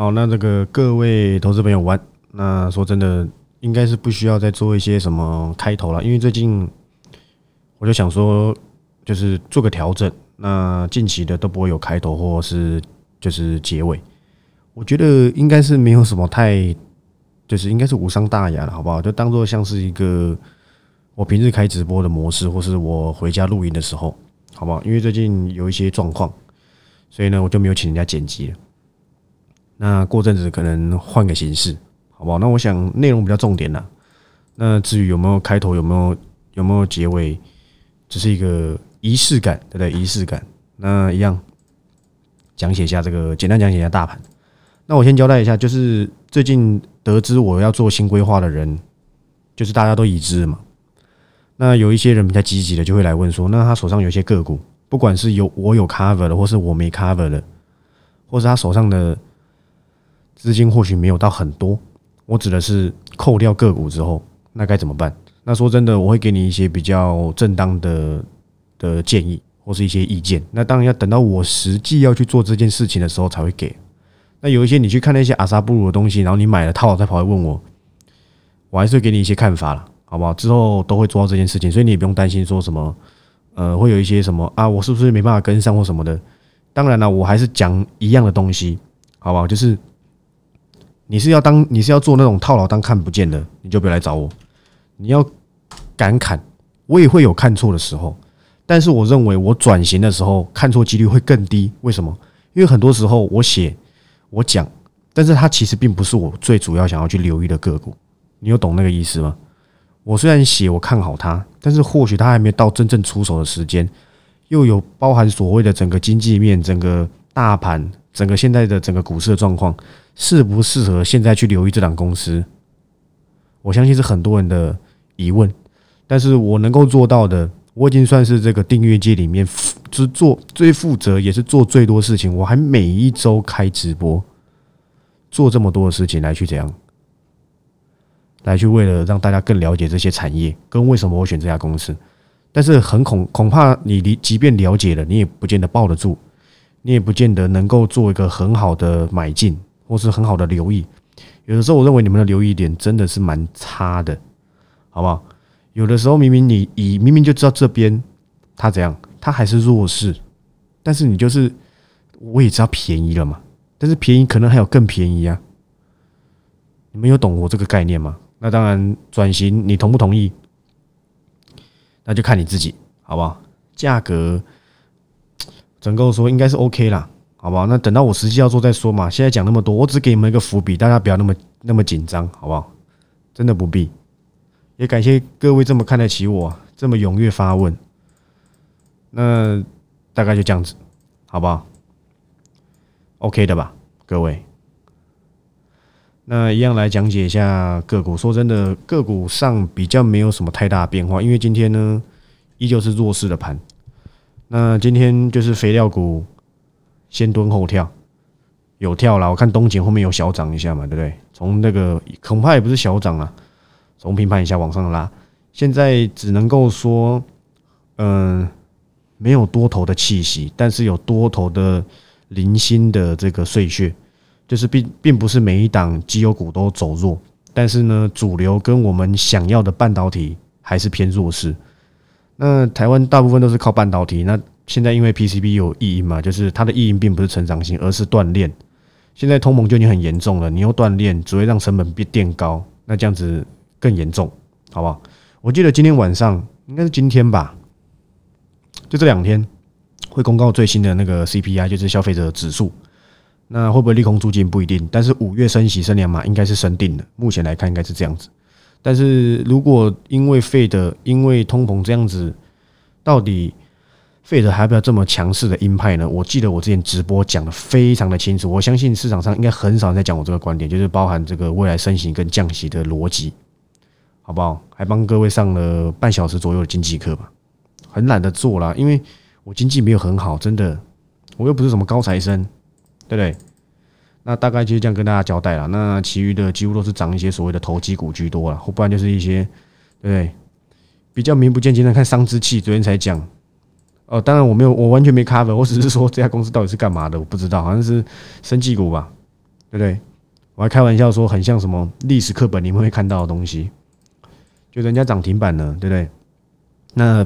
好，那这个各位投资朋友玩，那说真的，应该是不需要再做一些什么开头了，因为最近我就想说，就是做个调整，那近期的都不会有开头或是就是结尾，我觉得应该是没有什么太，就是应该是无伤大雅了，好不好？就当做像是一个我平日开直播的模式，或是我回家录音的时候，好不好？因为最近有一些状况，所以呢，我就没有请人家剪辑了。那过阵子可能换个形式，好不好？那我想内容比较重点啦。那至于有没有开头，有没有有没有结尾，只是一个仪式感，对不对？仪式感。那一样讲解一下这个，简单讲解一下大盘。那我先交代一下，就是最近得知我要做新规划的人，就是大家都已知嘛。那有一些人比较积极的，就会来问说，那他手上有些个股，不管是有我有 cover 的，或是我没 cover 的，或是他手上的。资金或许没有到很多，我指的是扣掉个股之后，那该怎么办？那说真的，我会给你一些比较正当的的建议，或是一些意见。那当然要等到我实际要去做这件事情的时候才会给。那有一些你去看那些阿萨布鲁的东西，然后你买了套再跑来问我，我还是会给你一些看法了，好不好？之后都会做到这件事情，所以你也不用担心说什么，呃，会有一些什么啊，我是不是没办法跟上或什么的？当然了，我还是讲一样的东西，好不好？就是。你是要当你是要做那种套牢当看不见的，你就别来找我。你要敢砍，我也会有看错的时候，但是我认为我转型的时候看错几率会更低。为什么？因为很多时候我写我讲，但是它其实并不是我最主要想要去留意的个股。你有懂那个意思吗？我虽然写我看好它，但是或许它还没到真正出手的时间，又有包含所谓的整个经济面、整个大盘、整个现在的整个股市的状况。适不适合现在去留意这档公司？我相信是很多人的疑问，但是我能够做到的，我已经算是这个订阅界里面，就是做最负责，也是做最多事情。我还每一周开直播，做这么多的事情来去怎样，来去为了让大家更了解这些产业跟为什么我选这家公司。但是很恐恐怕你离即便了解了，你也不见得抱得住，你也不见得能够做一个很好的买进。或是很好的留意，有的时候我认为你们的留意点真的是蛮差的，好不好？有的时候明明你以明明就知道这边它怎样，它还是弱势，但是你就是我也知道便宜了嘛，但是便宜可能还有更便宜啊！你们有懂我这个概念吗？那当然，转型你同不同意？那就看你自己，好不好？价格整个说应该是 OK 啦。好不好？那等到我实际要做再说嘛。现在讲那么多，我只给你们一个伏笔，大家不要那么那么紧张，好不好？真的不必。也感谢各位这么看得起我，这么踊跃发问。那大概就这样子，好不好？OK 的吧，各位。那一样来讲解一下个股。说真的，个股上比较没有什么太大变化，因为今天呢依旧是弱势的盘。那今天就是肥料股。先蹲后跳，有跳了。我看东锦后面有小涨一下嘛，对不对？从那个恐怕也不是小涨啊，从平盘以下往上拉。现在只能够说，嗯，没有多头的气息，但是有多头的零星的这个碎屑，就是并并不是每一档绩优股都走弱，但是呢，主流跟我们想要的半导体还是偏弱势。那台湾大部分都是靠半导体，那。现在因为 PCB 有意义嘛，就是它的意义并不是成长性，而是锻炼。现在通膨就已经很严重了，你又锻炼，只会让成本变垫高，那这样子更严重，好不好？我记得今天晚上应该是今天吧，就这两天会公告最新的那个 CPI，就是消费者指数。那会不会利空出尽不一定，但是五月升息升两码应该是升定的，目前来看应该是这样子。但是如果因为费的因为通膨这样子，到底？费德还要不要这么强势的鹰派呢？我记得我之前直播讲的非常的清楚，我相信市场上应该很少人在讲我这个观点，就是包含这个未来升息跟降息的逻辑，好不好？还帮各位上了半小时左右的经济课吧，很懒得做啦，因为我经济没有很好，真的，我又不是什么高材生，对不对？那大概就是这样跟大家交代了。那其余的几乎都是涨一些所谓的投机股居多了，不然就是一些对比较名不见经传，看商之气，昨天才讲。哦，当然我没有，我完全没 cover，我只是说这家公司到底是干嘛的，我不知道，好像是生技股吧，对不对？我还开玩笑说，很像什么历史课本你们会看到的东西，就人家涨停板了，对不对？那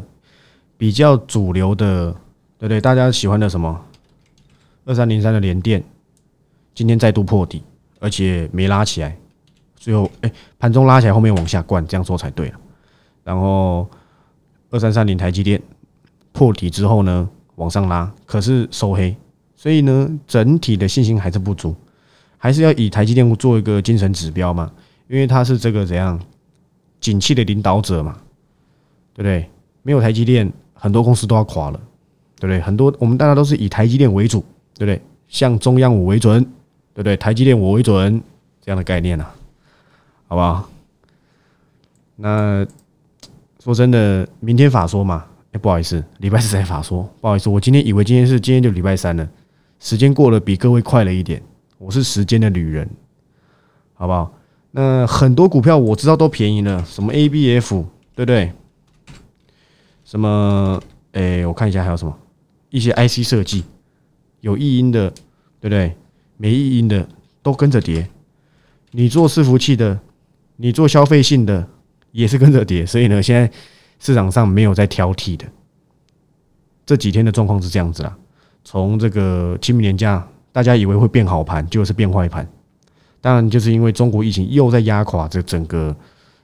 比较主流的，对不对？大家喜欢的什么二三零三的连电，今天再度破底，而且没拉起来，最后哎盘中拉起来，后面往下灌，这样说才对了。然后二三三零台积电破底之后呢，往上拉，可是收黑，所以呢，整体的信心还是不足，还是要以台积电做一个精神指标嘛，因为它是这个怎样景气的领导者嘛，对不对？没有台积电，很多公司都要垮了，对不对？很多我们大家都是以台积电为主，对不对？像中央五为准，对不对？台积电我为准这样的概念啊，好不好？那。说真的，明天法说嘛？哎，不好意思，礼拜四才法说，不好意思，我今天以为今天是今天就礼拜三了，时间过得比各位快了一点。我是时间的旅人，好不好？那很多股票我知道都便宜了，什么 ABF 对不对？什么？哎，我看一下还有什么一些 IC 设计有异音的，对不对？没异音的都跟着跌。你做伺服器的，你做消费性的。也是跟着跌，所以呢，现在市场上没有在挑剔的。这几天的状况是这样子啦。从这个清明年假，大家以为会变好盘，就是变坏盘。当然，就是因为中国疫情又在压垮这整个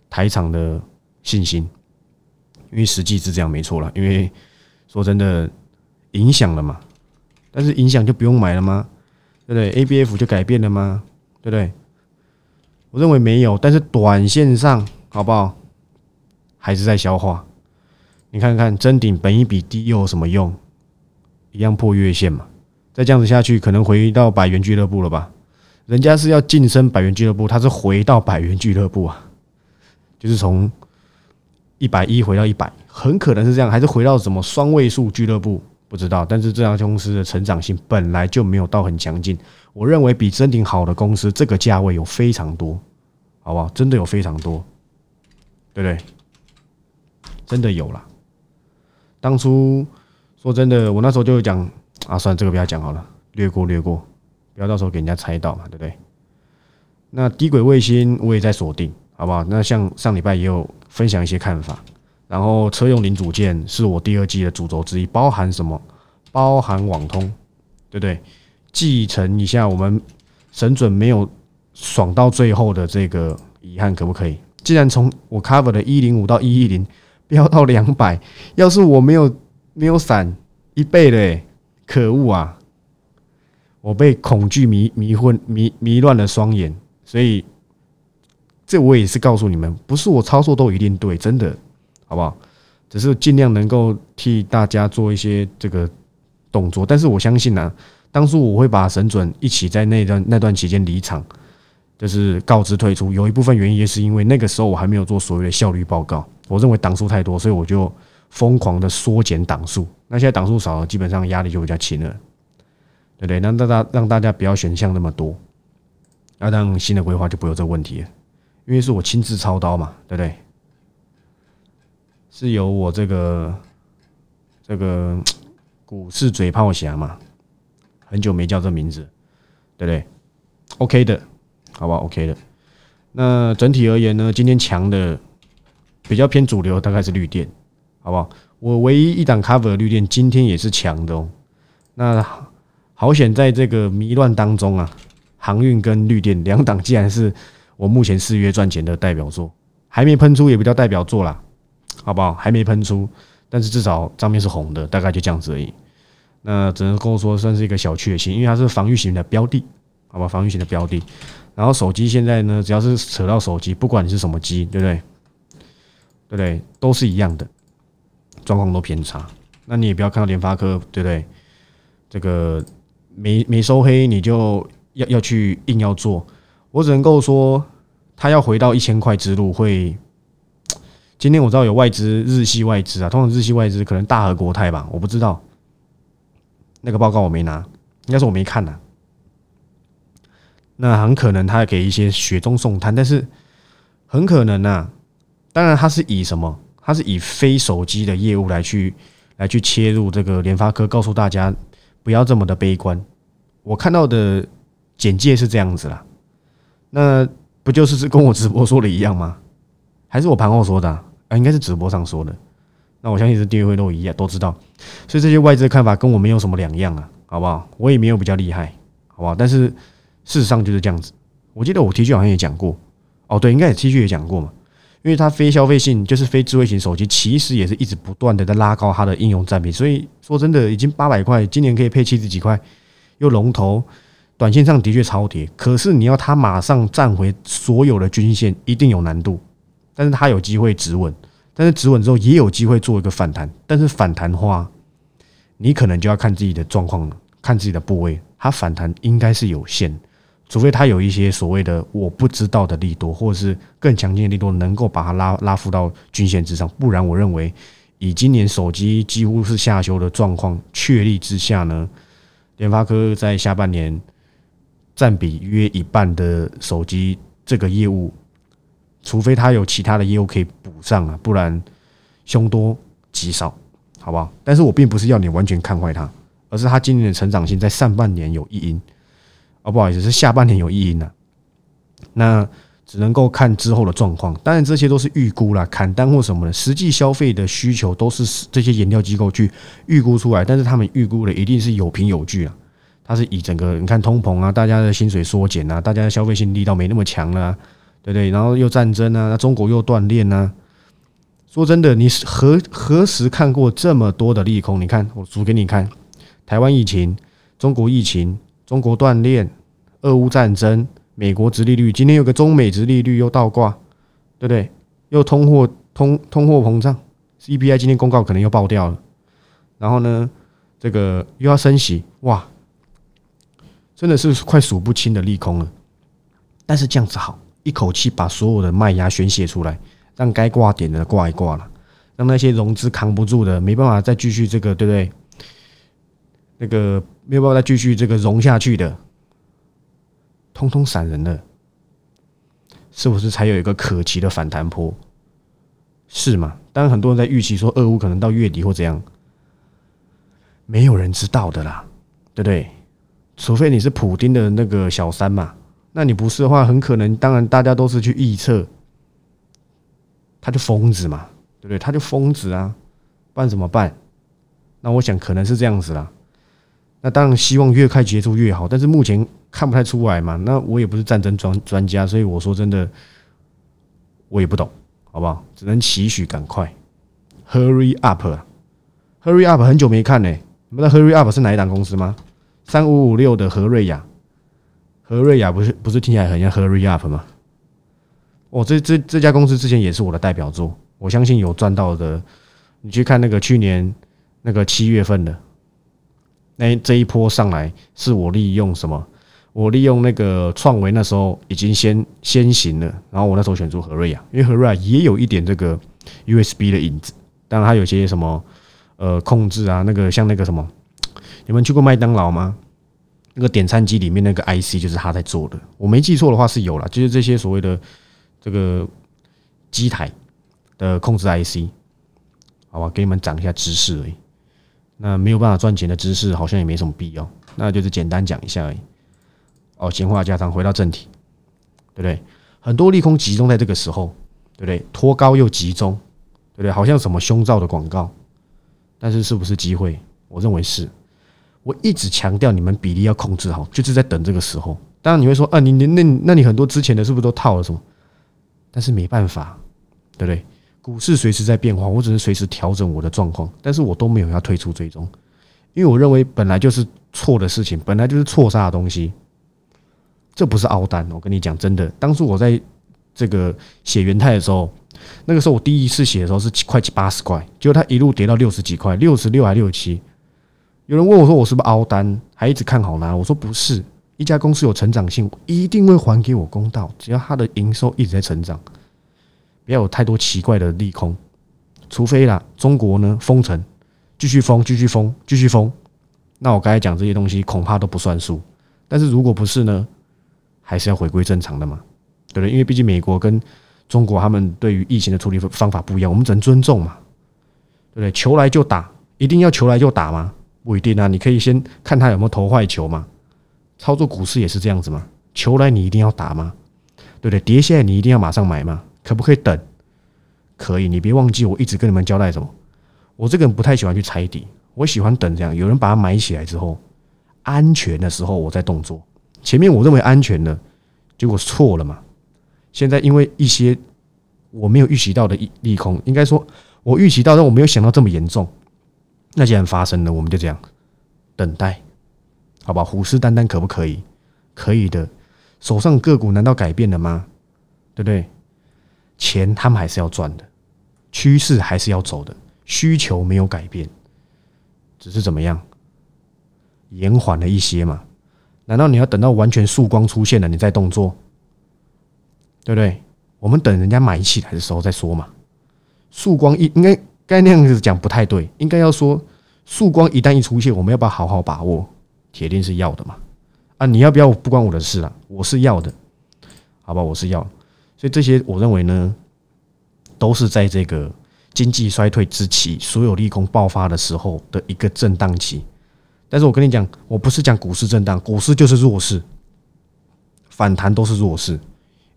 台场的信心。因为实际是这样，没错了。因为说真的，影响了嘛。但是影响就不用买了吗？对不对？A B F 就改变了吗？对不对？我认为没有。但是短线上，好不好？还是在消化，你看看真顶本一比低又有什么用？一样破月线嘛。再这样子下去，可能回到百元俱乐部了吧？人家是要晋升百元俱乐部，他是回到百元俱乐部啊，就是从一百一回到一百，很可能是这样，还是回到什么双位数俱乐部？不知道。但是这家公司的成长性本来就没有到很强劲，我认为比真顶好的公司，这个价位有非常多，好不好？真的有非常多，对不对？真的有了。当初说真的，我那时候就讲啊，算了，这个不要讲好了，略过略过，不要到时候给人家猜到嘛，对不对？那低轨卫星我也在锁定，好不好？那像上礼拜也有分享一些看法，然后车用零组件是我第二季的主轴之一，包含什么？包含网通，对不对？继承一下我们神准没有爽到最后的这个遗憾，可不可以？既然从我 cover 的一零五到一一零。飙到两百，要是我没有没有闪一倍的，可恶啊！我被恐惧迷迷昏迷迷乱了双眼，所以这我也是告诉你们，不是我操作都一定对，真的，好不好？只是尽量能够替大家做一些这个动作，但是我相信呢，当初我会把神准一起在那段那段期间离场，就是告知退出，有一部分原因也是因为那个时候我还没有做所谓的效率报告。我认为档数太多，所以我就疯狂的缩减档数。那现在档数少了，基本上压力就比较轻了，对不对？那大家让大家不要选项那么多，那让新的规划就不会有这个问题，因为是我亲自操刀嘛，对不对？是由我这个这个股市嘴炮侠嘛，很久没叫这名字，对不对？OK 的，好不好？OK 的。那整体而言呢，今天强的。比较偏主流，大概是绿电，好不好？我唯一一档 cover 的绿电今天也是强的哦。那好险，在这个迷乱当中啊，航运跟绿电两档，既然是我目前四月赚钱的代表作，还没喷出也比较代表作啦，好不好？还没喷出，但是至少账面是红的，大概就这样子而已。那只能跟我说算是一个小确幸，因为它是防御型的标的，好吧？防御型的标的。然后手机现在呢，只要是扯到手机，不管你是什么机，对不对？对不对？都是一样的，状况都偏差。那你也不要看到联发科，对不对？这个没没收黑，你就要要去硬要做。我只能够说，他要回到一千块之路会。今天我知道有外资，日系外资啊，通常日系外资可能大和国泰吧，我不知道。那个报告我没拿，应该是我没看呐。那很可能他给一些雪中送炭，但是很可能呢。当然，他是以什么？他是以非手机的业务来去来去切入这个联发科，告诉大家不要这么的悲观。我看到的简介是这样子啦。那不就是跟我直播说的一样吗？还是我盘后说的啊？应该是直播上说的。那我相信是订阅会都一样，都知道。所以这些外资的看法跟我没有什么两样啊，好不好？我也没有比较厉害，好不好？但是事实上就是这样子。我记得我 T 恤好像也讲过，哦，对，应该也 T 恤也讲过嘛。因为它非消费性，就是非智慧型手机，其实也是一直不断的在拉高它的应用占比。所以说真的，已经八百块，今年可以配七十几块，又龙头，短线上的确超跌。可是你要它马上站回所有的均线，一定有难度。但是它有机会止稳，但是止稳之后也有机会做一个反弹。但是反弹的话，你可能就要看自己的状况了，看自己的部位，它反弹应该是有限的。除非它有一些所谓的我不知道的利多，或者是更强劲的利多，能够把它拉拉幅到均线之上，不然我认为以今年手机几乎是下修的状况确立之下呢，联发科在下半年占比约一半的手机这个业务，除非它有其他的业务可以补上啊，不然凶多吉少，好不好？但是我并不是要你完全看坏它，而是它今年的成长性在上半年有一因。哦，不好意思，是下半年有意因的，那只能够看之后的状况。当然，这些都是预估啦，砍单或什么的，实际消费的需求都是这些研调机构去预估出来。但是他们预估的一定是有凭有据啊，它是以整个你看通膨啊，大家的薪水缩减啊，大家的消费性力道没那么强了，对不对？然后又战争啊，那中国又断炼啊。说真的，你何何时看过这么多的利空？你看，我数给你看：台湾疫情，中国疫情。中国锻炼，俄乌战争，美国殖利率，今天有个中美殖利率又倒挂，对不对？又通货通通货膨胀，CPI 今天公告可能又爆掉了。然后呢，这个又要升息，哇，真的是快数不清的利空了。但是这样子好，一口气把所有的卖压宣泄出来，让该挂点的挂一挂了，让那些融资扛不住的，没办法再继续这个，对不对？那个没有办法再继续这个融下去的，通通散人了，是不是才有一个可期的反弹坡？是吗？当然，很多人在预期说，俄乌可能到月底或怎样，没有人知道的啦，对不对？除非你是普丁的那个小三嘛，那你不是的话，很可能，当然大家都是去预测，他就疯子嘛，对不对？他就疯子啊，不然怎么办？那我想可能是这样子啦。那当然希望越快结束越好，但是目前看不太出来嘛。那我也不是战争专专家，所以我说真的，我也不懂，好不好？只能期许赶快，Hurry up，Hurry up，很久没看呢。你们知道 Hurry up 是哪一档公司吗？三五五六的何瑞雅，何瑞雅不是不是听起来很像 Hurry up 吗？哦，这这这家公司之前也是我的代表作，我相信有赚到的。你去看那个去年那个七月份的。那这一波上来是我利用什么？我利用那个创维那时候已经先先行了，然后我那时候选出和瑞亚，因为和瑞亚也有一点这个 USB 的影子，当然它有些什么呃控制啊，那个像那个什么，你们去过麦当劳吗？那个点餐机里面那个 IC 就是他在做的，我没记错的话是有了，就是这些所谓的这个机台的控制 IC，好吧，给你们讲一下知识而已。那没有办法赚钱的知识好像也没什么必要，那就是简单讲一下而已。哦，闲话家常，回到正题，对不对？很多利空集中在这个时候，对不对？托高又集中，对不对？好像什么胸罩的广告，但是是不是机会？我认为是。我一直强调你们比例要控制好，就是在等这个时候。当然你会说，啊，你你那那你很多之前的是不是都套了什么？但是没办法，对不对？股市随时在变化，我只是随时调整我的状况，但是我都没有要退出追踪，因为我认为本来就是错的事情，本来就是错杀的东西，这不是凹单。我跟你讲真的，当初我在这个写元泰的时候，那个时候我第一次写的时候是快八十块，结果它一路跌到六十几块，六十六还六十七。有人问我说我是不是凹单，还一直看好呢？我说不是，一家公司有成长性，一定会还给我公道，只要它的营收一直在成长。不要有太多奇怪的利空，除非啦，中国呢封城，继续封，继续封，继续封，那我刚才讲这些东西恐怕都不算数。但是如果不是呢，还是要回归正常的嘛，对不对？因为毕竟美国跟中国他们对于疫情的处理方法不一样，我们只能尊重嘛，对不对？球来就打，一定要球来就打吗？不一定啊，你可以先看他有没有投坏球嘛，操作股市也是这样子嘛？球来你一定要打吗？对不对？跌下来你一定要马上买吗？可不可以等？可以，你别忘记我一直跟你们交代什么。我这个人不太喜欢去踩底，我喜欢等这样，有人把它买起来之后，安全的时候我再动作。前面我认为安全的，结果错了嘛？现在因为一些我没有预习到的利利空，应该说我预习到，但我没有想到这么严重。那既然发生了，我们就这样等待，好吧？虎视眈眈可不可以？可以的。手上个股难道改变了吗？对不对？钱他们还是要赚的，趋势还是要走的。需求没有改变，只是怎么样延缓了一些嘛？难道你要等到完全曙光出现了你再动作？对不对？我们等人家买起来的时候再说嘛。曙光一应该该那样子讲不太对，应该要说曙光一旦一出现，我们要不要好好把握？铁定是要的嘛。啊，你要不要不关我的事了？我是要的，好吧，我是要。所以这些我认为呢，都是在这个。经济衰退之期，所有利空爆发的时候的一个震荡期。但是我跟你讲，我不是讲股市震荡，股市就是弱势，反弹都是弱势，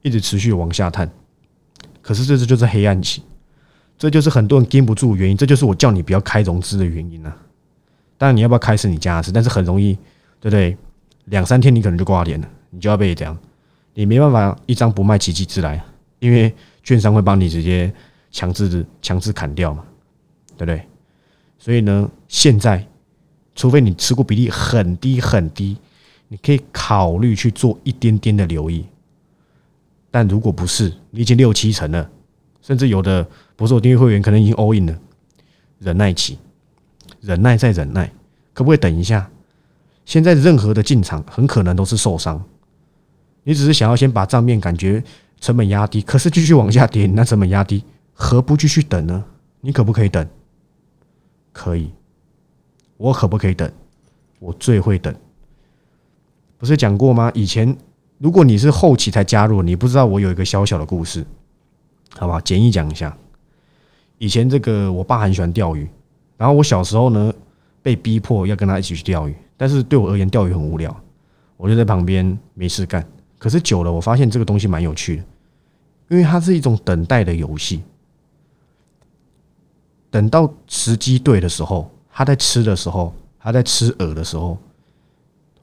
一直持续往下探。可是这次就是黑暗期，这就是很多人盯不住原因，这就是我叫你不要开融资的原因啊。当然你要不要开是你家的事，但是很容易，对不对？两三天你可能就挂脸了，你就要被这样，你没办法一张不卖奇迹之来，因为券商会帮你直接。强制强制砍掉嘛，对不对？所以呢，现在除非你持股比例很低很低，你可以考虑去做一点点的留意。但如果不是，你已经六七成了，甚至有的不是我订阅会员，可能已经 all in 了，忍耐期，忍耐再忍耐，可不可以等一下？现在任何的进场很可能都是受伤。你只是想要先把账面感觉成本压低，可是继续往下跌，那成本压低。何不继续等呢？你可不可以等？可以，我可不可以等？我最会等。不是讲过吗？以前如果你是后期才加入，你不知道我有一个小小的故事，好不好？简易讲一下。以前这个我爸很喜欢钓鱼，然后我小时候呢被逼迫要跟他一起去钓鱼，但是对我而言钓鱼很无聊，我就在旁边没事干。可是久了，我发现这个东西蛮有趣的，因为它是一种等待的游戏。等到时机对的时候，他在吃的时候，他在吃饵的时候，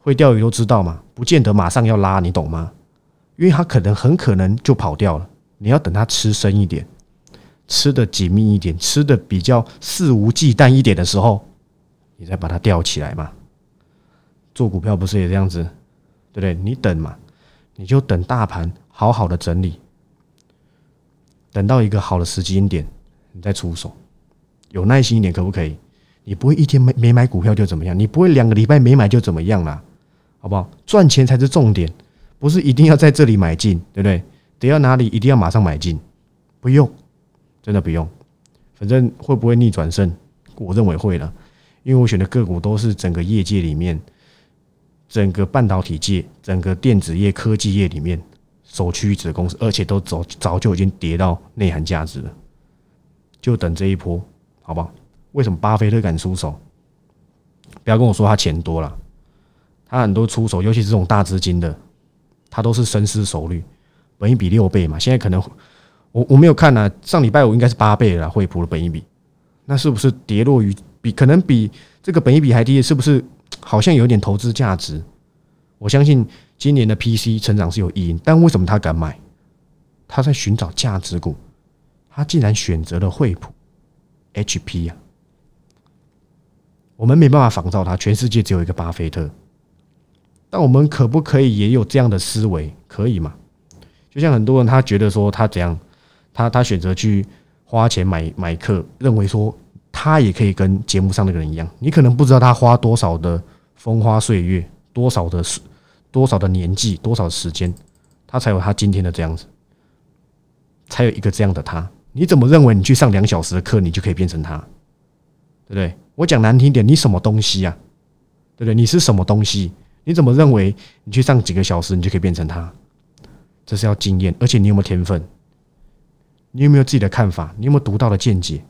会钓鱼都知道嘛，不见得马上要拉，你懂吗？因为他可能很可能就跑掉了。你要等他吃深一点，吃的紧密一点，吃的比较肆无忌惮一点的时候，你再把它钓起来嘛。做股票不是也这样子，对不对？你等嘛，你就等大盘好好的整理，等到一个好的时机点，你再出手。有耐心一点，可不可以？你不会一天没没买股票就怎么样？你不会两个礼拜没买就怎么样啦？好不好？赚钱才是重点，不是一定要在这里买进，对不对？得要哪里一定要马上买进？不用，真的不用。反正会不会逆转胜？我认为会了，因为我选的个股都是整个业界里面，整个半导体界、整个电子业、科技业里面首屈一指的公司，而且都早早就已经跌到内涵价值了，就等这一波。好不好？为什么巴菲特敢出手？不要跟我说他钱多了，他很多出手，尤其是这种大资金的，他都是深思熟虑。本一比六倍嘛，现在可能我我没有看呢，上礼拜五应该是八倍了，惠普的本一比，那是不是跌落于比可能比这个本一比还低？是不是好像有点投资价值？我相信今年的 PC 成长是有意义，但为什么他敢买？他在寻找价值股，他竟然选择了惠普。HP 呀，我们没办法仿造它。全世界只有一个巴菲特，但我们可不可以也有这样的思维？可以吗？就像很多人他觉得说他怎样，他他选择去花钱买买课，认为说他也可以跟节目上那个人一样。你可能不知道他花多少的风花岁月，多少的多少的年纪，多少时间，他才有他今天的这样子，才有一个这样的他。你怎么认为你去上两小时的课，你就可以变成他？对不对？我讲难听点，你什么东西啊？对不对？你是什么东西？你怎么认为你去上几个小时，你就可以变成他？这是要经验，而且你有没有天分？你有没有自己的看法？你有没有独到的见解？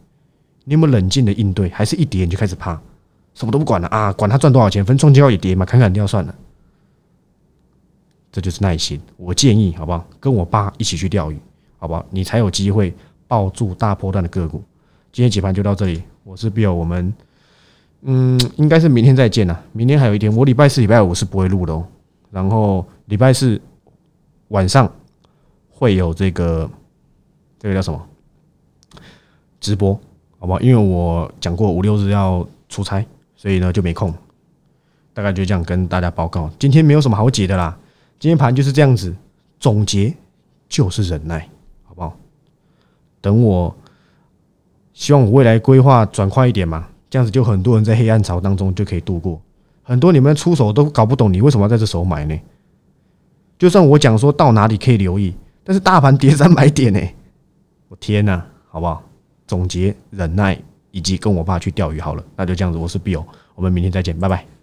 你有没有冷静的应对？还是一跌你就开始怕，什么都不管了啊？管他赚多少钱，分钟就要也跌嘛，砍砍掉算了。这就是耐心。我建议，好不好？跟我爸一起去钓鱼，好不好？你才有机会抱住大波段的个股。今天解盘就到这里，我是 Bill，我们嗯，应该是明天再见了。明天还有一天，我礼拜四、礼拜五是不会录的哦。然后礼拜四晚上会有这个这个叫什么直播，好不好？因为我讲过五六日要出差，所以呢就没空。大概就这样跟大家报告，今天没有什么好解的啦。今天盘就是这样子，总结就是忍耐，好不好？等我，希望我未来规划转快一点嘛，这样子就很多人在黑暗潮当中就可以度过。很多你们出手都搞不懂，你为什么要在这时候买呢？就算我讲说到哪里可以留意，但是大盘跌三百点呢，我天呐，好不好？总结忍耐，以及跟我爸去钓鱼好了，那就这样子。我是 Bill，我们明天再见，拜拜。